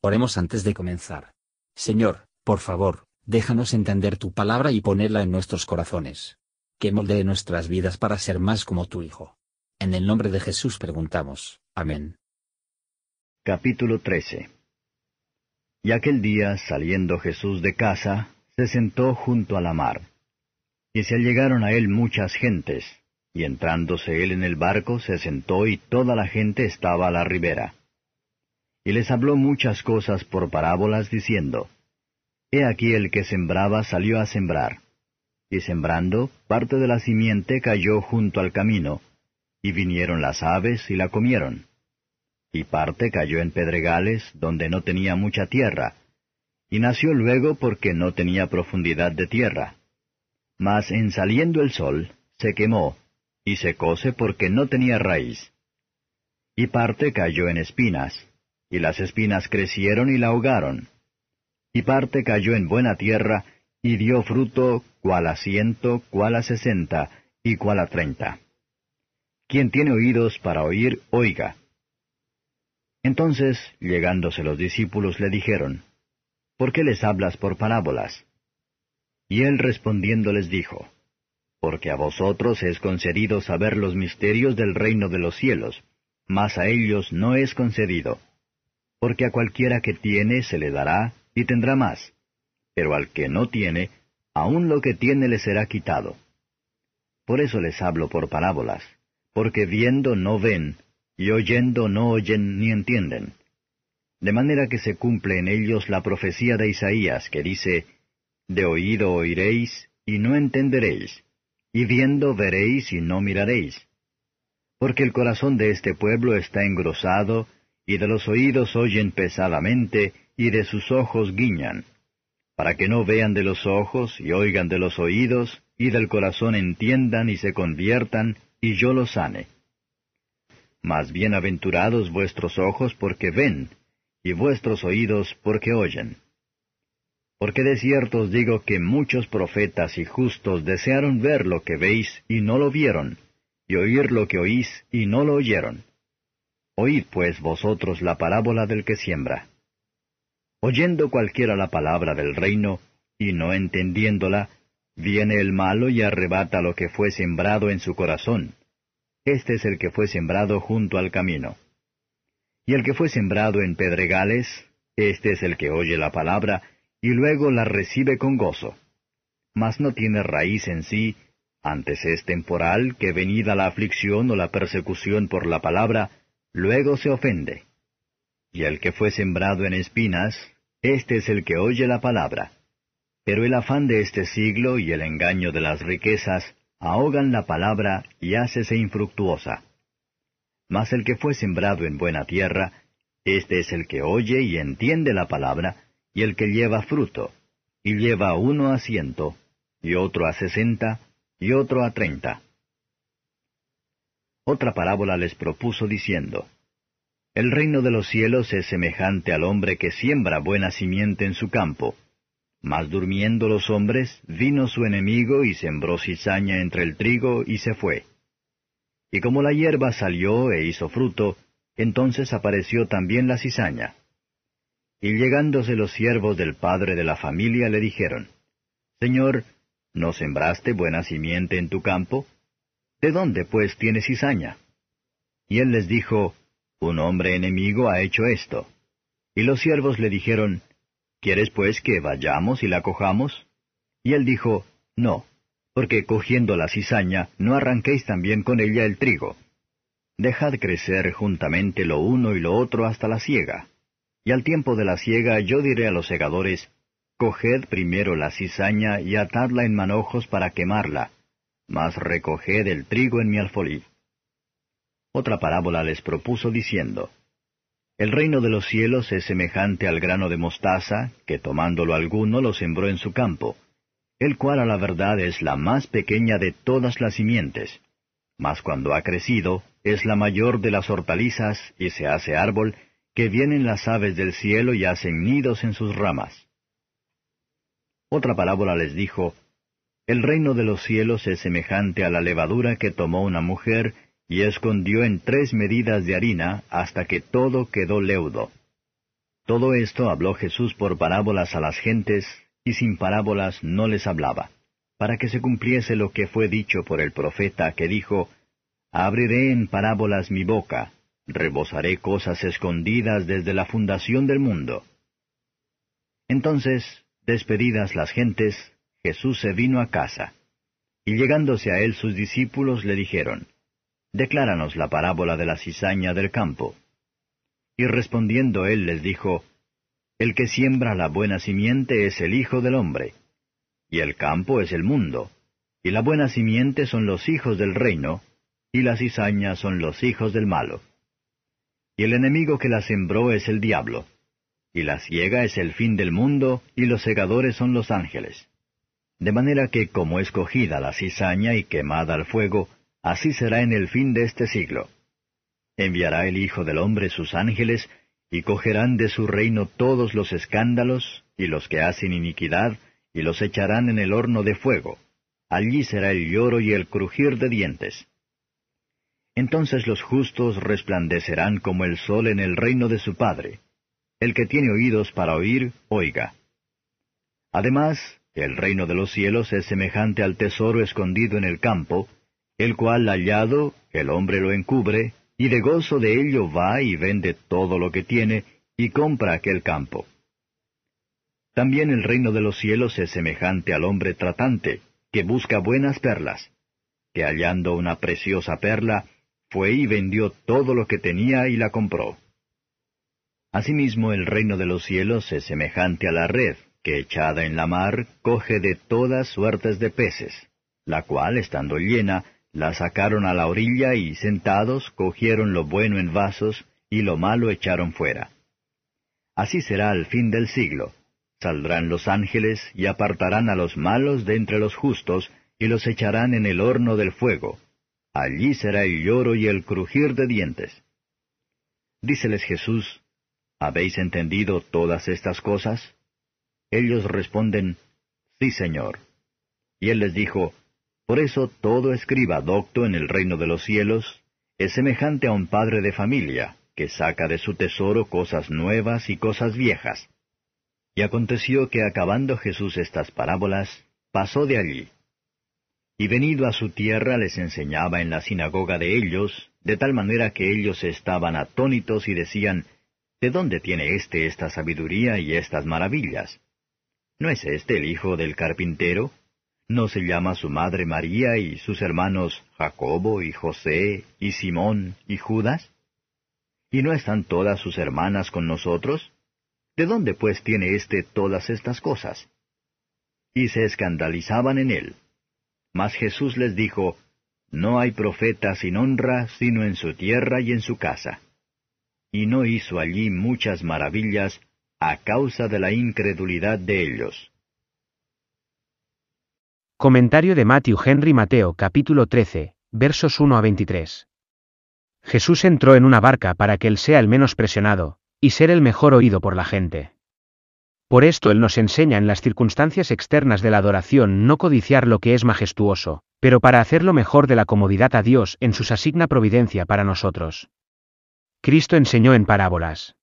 Oremos antes de comenzar. Señor, por favor, déjanos entender tu palabra y ponerla en nuestros corazones. Que moldee nuestras vidas para ser más como tu Hijo. En el nombre de Jesús preguntamos. Amén. Capítulo 13 Y aquel día, saliendo Jesús de casa, se sentó junto a la mar. Y se allegaron a él muchas gentes, y entrándose él en el barco, se sentó y toda la gente estaba a la ribera y les habló muchas cosas por parábolas, diciendo, He aquí el que sembraba salió a sembrar. Y sembrando, parte de la simiente cayó junto al camino, y vinieron las aves y la comieron. Y parte cayó en pedregales, donde no tenía mucha tierra, y nació luego porque no tenía profundidad de tierra. Mas en saliendo el sol, se quemó, y secóse porque no tenía raíz. Y parte cayó en espinas, y las espinas crecieron y la ahogaron. Y parte cayó en buena tierra, y dio fruto cual a ciento, cual a sesenta, y cual a treinta. Quien tiene oídos para oír, oiga. Entonces, llegándose los discípulos, le dijeron, ¿Por qué les hablas por parábolas? Y él respondiendo les dijo, Porque a vosotros es concedido saber los misterios del reino de los cielos, mas a ellos no es concedido porque a cualquiera que tiene se le dará y tendrá más, pero al que no tiene, aun lo que tiene le será quitado. Por eso les hablo por parábolas, porque viendo no ven, y oyendo no oyen ni entienden. De manera que se cumple en ellos la profecía de Isaías, que dice, De oído oiréis, y no entenderéis, y viendo veréis y no miraréis. Porque el corazón de este pueblo está engrosado, y de los oídos oyen pesadamente, y de sus ojos guiñan, para que no vean de los ojos, y oigan de los oídos, y del corazón entiendan y se conviertan, y yo los sane. Mas bienaventurados vuestros ojos porque ven, y vuestros oídos porque oyen. Porque de cierto os digo que muchos profetas y justos desearon ver lo que veis y no lo vieron, y oír lo que oís y no lo oyeron. Oíd pues vosotros la parábola del que siembra. Oyendo cualquiera la palabra del reino, y no entendiéndola, viene el malo y arrebata lo que fue sembrado en su corazón. Este es el que fue sembrado junto al camino. Y el que fue sembrado en pedregales, este es el que oye la palabra, y luego la recibe con gozo. Mas no tiene raíz en sí, antes es temporal, que venida la aflicción o la persecución por la palabra, luego se ofende. Y el que fue sembrado en espinas, este es el que oye la palabra. Pero el afán de este siglo y el engaño de las riquezas ahogan la palabra y hácese infructuosa. Mas el que fue sembrado en buena tierra, este es el que oye y entiende la palabra, y el que lleva fruto, y lleva uno a ciento, y otro a sesenta, y otro a treinta. Otra parábola les propuso diciendo, El reino de los cielos es semejante al hombre que siembra buena simiente en su campo. Mas durmiendo los hombres, vino su enemigo y sembró cizaña entre el trigo y se fue. Y como la hierba salió e hizo fruto, entonces apareció también la cizaña. Y llegándose los siervos del padre de la familia le dijeron, Señor, ¿no sembraste buena simiente en tu campo? ¿De dónde, pues, tiene cizaña? Y él les dijo, Un hombre enemigo ha hecho esto. Y los siervos le dijeron, ¿Quieres, pues, que vayamos y la cojamos? Y él dijo, No, porque cogiendo la cizaña, no arranquéis también con ella el trigo. Dejad crecer juntamente lo uno y lo otro hasta la siega. Y al tiempo de la siega yo diré a los segadores, Coged primero la cizaña y atadla en manojos para quemarla, mas recoged el trigo en mi alfolí. Otra parábola les propuso diciendo, El reino de los cielos es semejante al grano de mostaza, que tomándolo alguno lo sembró en su campo, el cual a la verdad es la más pequeña de todas las simientes, mas cuando ha crecido, es la mayor de las hortalizas y se hace árbol, que vienen las aves del cielo y hacen nidos en sus ramas. Otra parábola les dijo, el reino de los cielos es semejante a la levadura que tomó una mujer y escondió en tres medidas de harina hasta que todo quedó leudo. Todo esto habló Jesús por parábolas a las gentes, y sin parábolas no les hablaba, para que se cumpliese lo que fue dicho por el profeta que dijo, Abriré en parábolas mi boca, rebosaré cosas escondidas desde la fundación del mundo. Entonces, despedidas las gentes, Jesús se vino a casa. Y llegándose a él sus discípulos le dijeron, Decláranos la parábola de la cizaña del campo. Y respondiendo él les dijo, El que siembra la buena simiente es el Hijo del hombre, y el campo es el mundo, y la buena simiente son los hijos del reino, y la cizaña son los hijos del malo. Y el enemigo que la sembró es el diablo, y la ciega es el fin del mundo, y los segadores son los ángeles. De manera que como escogida la cizaña y quemada al fuego, así será en el fin de este siglo. Enviará el Hijo del Hombre sus ángeles, y cogerán de su reino todos los escándalos, y los que hacen iniquidad, y los echarán en el horno de fuego. Allí será el lloro y el crujir de dientes. Entonces los justos resplandecerán como el sol en el reino de su Padre. El que tiene oídos para oír, oiga. Además, el reino de los cielos es semejante al tesoro escondido en el campo, el cual hallado, el hombre lo encubre, y de gozo de ello va y vende todo lo que tiene, y compra aquel campo. También el reino de los cielos es semejante al hombre tratante, que busca buenas perlas, que hallando una preciosa perla, fue y vendió todo lo que tenía y la compró. Asimismo el reino de los cielos es semejante a la red, que echada en la mar coge de todas suertes de peces, la cual, estando llena, la sacaron a la orilla y sentados cogieron lo bueno en vasos y lo malo echaron fuera. Así será al fin del siglo. Saldrán los ángeles y apartarán a los malos de entre los justos y los echarán en el horno del fuego. Allí será el lloro y el crujir de dientes. Díceles Jesús, ¿habéis entendido todas estas cosas? Ellos responden, Sí, Señor. Y él les dijo, por eso todo escriba docto en el reino de los cielos es semejante a un padre de familia, que saca de su tesoro cosas nuevas y cosas viejas. Y aconteció que acabando Jesús estas parábolas, pasó de allí. Y venido a su tierra les enseñaba en la sinagoga de ellos, de tal manera que ellos estaban atónitos y decían, ¿De dónde tiene éste esta sabiduría y estas maravillas? ¿No es este el hijo del carpintero? ¿No se llama su madre María y sus hermanos Jacobo y José y Simón y Judas? ¿Y no están todas sus hermanas con nosotros? ¿De dónde pues tiene éste todas estas cosas? Y se escandalizaban en él. Mas Jesús les dijo, No hay profeta sin honra sino en su tierra y en su casa. Y no hizo allí muchas maravillas a causa de la incredulidad de ellos. Comentario de Matthew Henry Mateo capítulo 13, versos 1 a 23. Jesús entró en una barca para que él sea el menos presionado, y ser el mejor oído por la gente. Por esto Él nos enseña en las circunstancias externas de la adoración no codiciar lo que es majestuoso, pero para hacerlo mejor de la comodidad a Dios en sus asigna providencia para nosotros. Cristo enseñó en parábolas.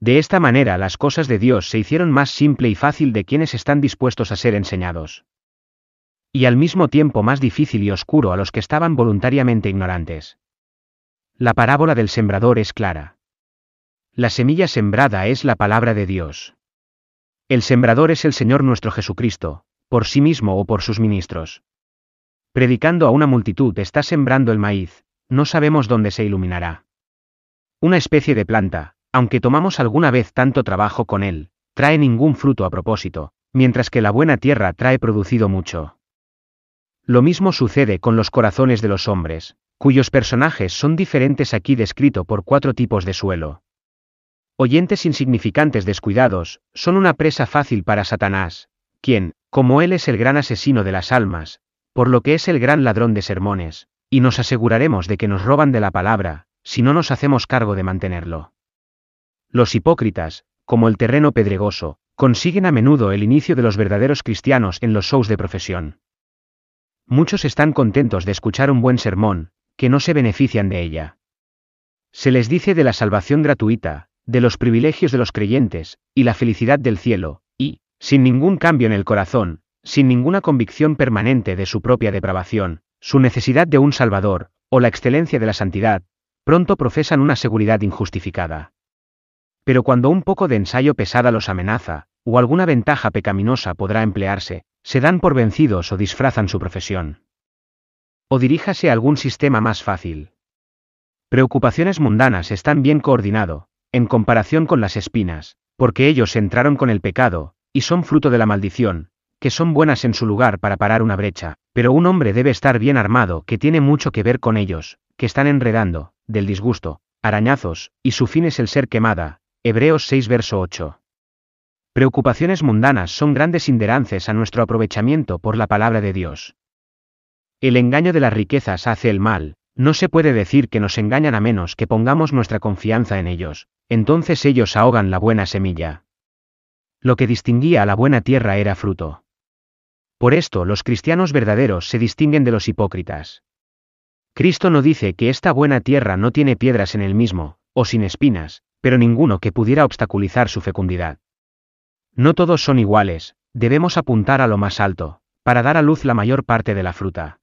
De esta manera las cosas de Dios se hicieron más simple y fácil de quienes están dispuestos a ser enseñados y al mismo tiempo más difícil y oscuro a los que estaban voluntariamente ignorantes. La parábola del sembrador es clara. La semilla sembrada es la palabra de Dios. El sembrador es el Señor nuestro Jesucristo, por sí mismo o por sus ministros. Predicando a una multitud está sembrando el maíz, no sabemos dónde se iluminará. Una especie de planta, aunque tomamos alguna vez tanto trabajo con él, trae ningún fruto a propósito, mientras que la buena tierra trae producido mucho. Lo mismo sucede con los corazones de los hombres, cuyos personajes son diferentes aquí descrito por cuatro tipos de suelo. Oyentes insignificantes descuidados, son una presa fácil para Satanás, quien, como él es el gran asesino de las almas, por lo que es el gran ladrón de sermones, y nos aseguraremos de que nos roban de la palabra, si no nos hacemos cargo de mantenerlo. Los hipócritas, como el terreno pedregoso, consiguen a menudo el inicio de los verdaderos cristianos en los shows de profesión. Muchos están contentos de escuchar un buen sermón, que no se benefician de ella. Se les dice de la salvación gratuita, de los privilegios de los creyentes, y la felicidad del cielo, y, sin ningún cambio en el corazón, sin ninguna convicción permanente de su propia depravación, su necesidad de un Salvador, o la excelencia de la santidad, pronto profesan una seguridad injustificada. Pero cuando un poco de ensayo pesada los amenaza, o alguna ventaja pecaminosa podrá emplearse, se dan por vencidos o disfrazan su profesión. O diríjase a algún sistema más fácil. Preocupaciones mundanas están bien coordinado, en comparación con las espinas, porque ellos entraron con el pecado, y son fruto de la maldición, que son buenas en su lugar para parar una brecha, pero un hombre debe estar bien armado que tiene mucho que ver con ellos, que están enredando, del disgusto, arañazos, y su fin es el ser quemada. Hebreos 6 verso 8. Preocupaciones mundanas son grandes inderances a nuestro aprovechamiento por la palabra de Dios. El engaño de las riquezas hace el mal, no se puede decir que nos engañan a menos que pongamos nuestra confianza en ellos, entonces ellos ahogan la buena semilla. Lo que distinguía a la buena tierra era fruto. Por esto los cristianos verdaderos se distinguen de los hipócritas. Cristo no dice que esta buena tierra no tiene piedras en el mismo, o sin espinas, pero ninguno que pudiera obstaculizar su fecundidad. No todos son iguales, debemos apuntar a lo más alto, para dar a luz la mayor parte de la fruta.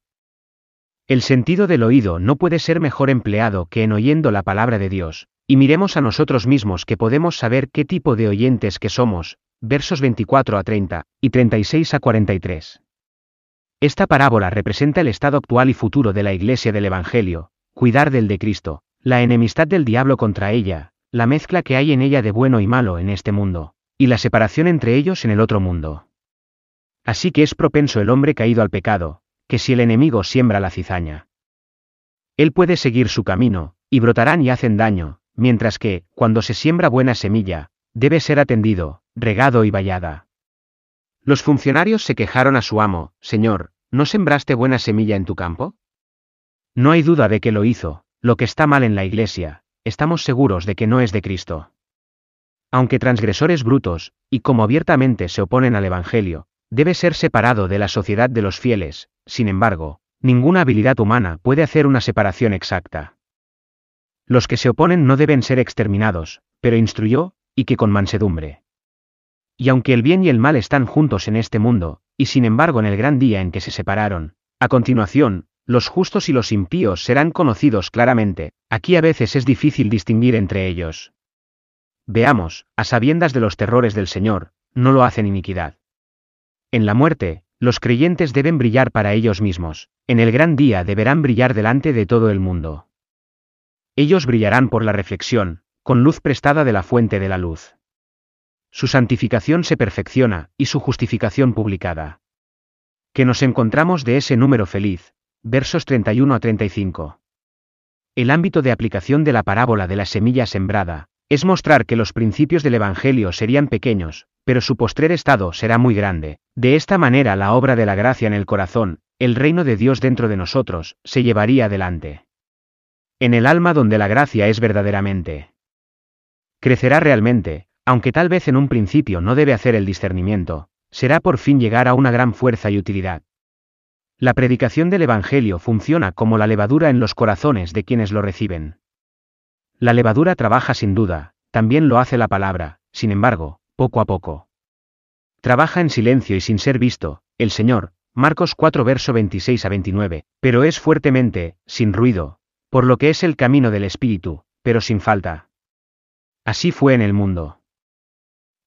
El sentido del oído no puede ser mejor empleado que en oyendo la palabra de Dios, y miremos a nosotros mismos que podemos saber qué tipo de oyentes que somos, versos 24 a 30, y 36 a 43. Esta parábola representa el estado actual y futuro de la Iglesia del Evangelio, cuidar del de Cristo, la enemistad del diablo contra ella, la mezcla que hay en ella de bueno y malo en este mundo, y la separación entre ellos en el otro mundo. Así que es propenso el hombre caído al pecado, que si el enemigo siembra la cizaña. Él puede seguir su camino, y brotarán y hacen daño, mientras que, cuando se siembra buena semilla, debe ser atendido, regado y vallada. Los funcionarios se quejaron a su amo, Señor, ¿no sembraste buena semilla en tu campo? No hay duda de que lo hizo, lo que está mal en la iglesia, estamos seguros de que no es de Cristo. Aunque transgresores brutos, y como abiertamente se oponen al Evangelio, debe ser separado de la sociedad de los fieles, sin embargo, ninguna habilidad humana puede hacer una separación exacta. Los que se oponen no deben ser exterminados, pero instruyó, y que con mansedumbre. Y aunque el bien y el mal están juntos en este mundo, y sin embargo en el gran día en que se separaron, a continuación, los justos y los impíos serán conocidos claramente, aquí a veces es difícil distinguir entre ellos. Veamos, a sabiendas de los terrores del Señor, no lo hacen iniquidad. En la muerte, los creyentes deben brillar para ellos mismos, en el gran día deberán brillar delante de todo el mundo. Ellos brillarán por la reflexión, con luz prestada de la fuente de la luz. Su santificación se perfecciona, y su justificación publicada. Que nos encontramos de ese número feliz, versos 31 a 35. El ámbito de aplicación de la parábola de la semilla sembrada, es mostrar que los principios del Evangelio serían pequeños, pero su postrer estado será muy grande. De esta manera la obra de la gracia en el corazón, el reino de Dios dentro de nosotros, se llevaría adelante en el alma donde la gracia es verdaderamente. Crecerá realmente, aunque tal vez en un principio no debe hacer el discernimiento, será por fin llegar a una gran fuerza y utilidad. La predicación del Evangelio funciona como la levadura en los corazones de quienes lo reciben. La levadura trabaja sin duda, también lo hace la palabra, sin embargo, poco a poco. Trabaja en silencio y sin ser visto, el Señor, Marcos 4 verso 26 a 29, pero es fuertemente, sin ruido, por lo que es el camino del Espíritu, pero sin falta. Así fue en el mundo.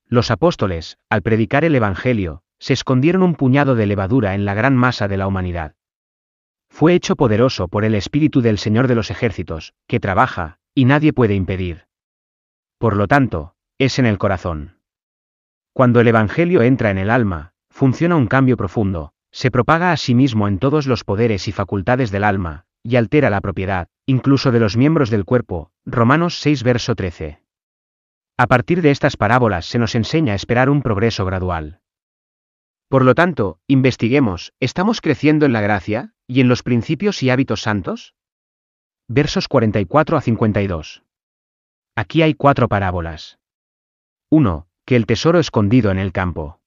Los apóstoles, al predicar el Evangelio, se escondieron un puñado de levadura en la gran masa de la humanidad. Fue hecho poderoso por el Espíritu del Señor de los ejércitos, que trabaja, y nadie puede impedir. Por lo tanto, es en el corazón. Cuando el Evangelio entra en el alma, funciona un cambio profundo, se propaga a sí mismo en todos los poderes y facultades del alma, y altera la propiedad, incluso de los miembros del cuerpo. Romanos 6 verso 13. A partir de estas parábolas se nos enseña a esperar un progreso gradual. Por lo tanto, investiguemos, ¿estamos creciendo en la gracia, y en los principios y hábitos santos? Versos 44 a 52. Aquí hay cuatro parábolas. 1. Que el tesoro escondido en el campo.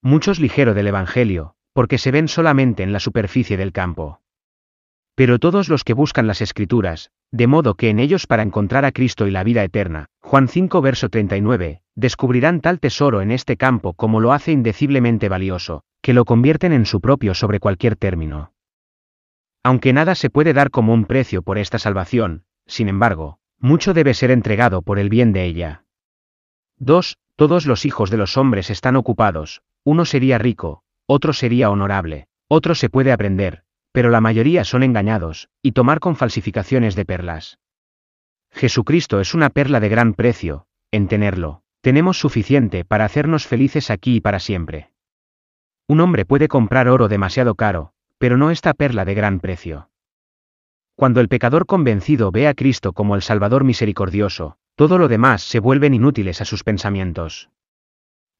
Muchos ligero del Evangelio, porque se ven solamente en la superficie del campo. Pero todos los que buscan las escrituras, de modo que en ellos para encontrar a Cristo y la vida eterna, Juan Juan 5 verso 39, descubrirán tal tesoro en este campo como lo hace indeciblemente valioso, que lo convierten en su propio sobre cualquier término. Aunque nada se puede dar como un precio por esta salvación, sin embargo, mucho debe ser entregado por el bien de ella. 2. Todos los hijos de los hombres están ocupados, uno sería rico, otro sería honorable, otro se puede aprender, pero la mayoría son engañados, y tomar con falsificaciones de perlas. Jesucristo es una perla de gran precio, en tenerlo, tenemos suficiente para hacernos felices aquí y para siempre. Un hombre puede comprar oro demasiado caro, pero no esta perla de gran precio. Cuando el pecador convencido ve a Cristo como el Salvador misericordioso, todo lo demás se vuelven inútiles a sus pensamientos.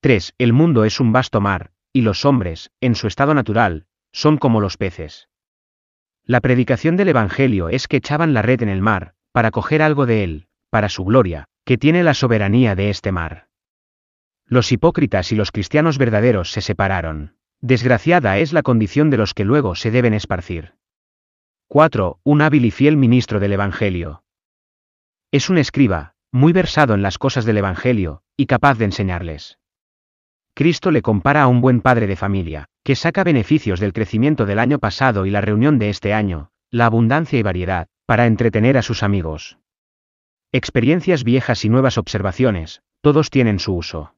3. El mundo es un vasto mar, y los hombres, en su estado natural, son como los peces. La predicación del Evangelio es que echaban la red en el mar, para coger algo de él, para su gloria, que tiene la soberanía de este mar. Los hipócritas y los cristianos verdaderos se separaron. Desgraciada es la condición de los que luego se deben esparcir. 4. Un hábil y fiel ministro del Evangelio. Es un escriba, muy versado en las cosas del Evangelio, y capaz de enseñarles. Cristo le compara a un buen padre de familia, que saca beneficios del crecimiento del año pasado y la reunión de este año, la abundancia y variedad, para entretener a sus amigos. Experiencias viejas y nuevas observaciones, todos tienen su uso.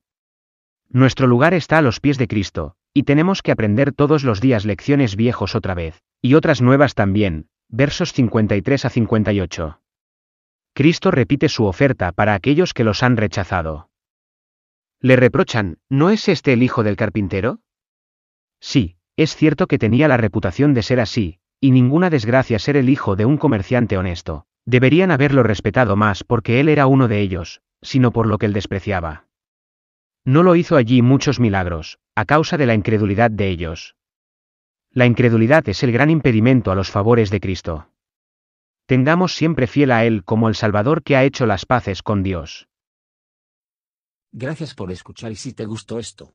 Nuestro lugar está a los pies de Cristo, y tenemos que aprender todos los días lecciones viejos otra vez, y otras nuevas también, versos 53 a 58. Cristo repite su oferta para aquellos que los han rechazado. Le reprochan, ¿no es este el hijo del carpintero? Sí, es cierto que tenía la reputación de ser así, y ninguna desgracia ser el hijo de un comerciante honesto. Deberían haberlo respetado más porque él era uno de ellos, sino por lo que él despreciaba. No lo hizo allí muchos milagros, a causa de la incredulidad de ellos. La incredulidad es el gran impedimento a los favores de Cristo. Tengamos siempre fiel a Él como el Salvador que ha hecho las paces con Dios. Gracias por escuchar y si te gustó esto,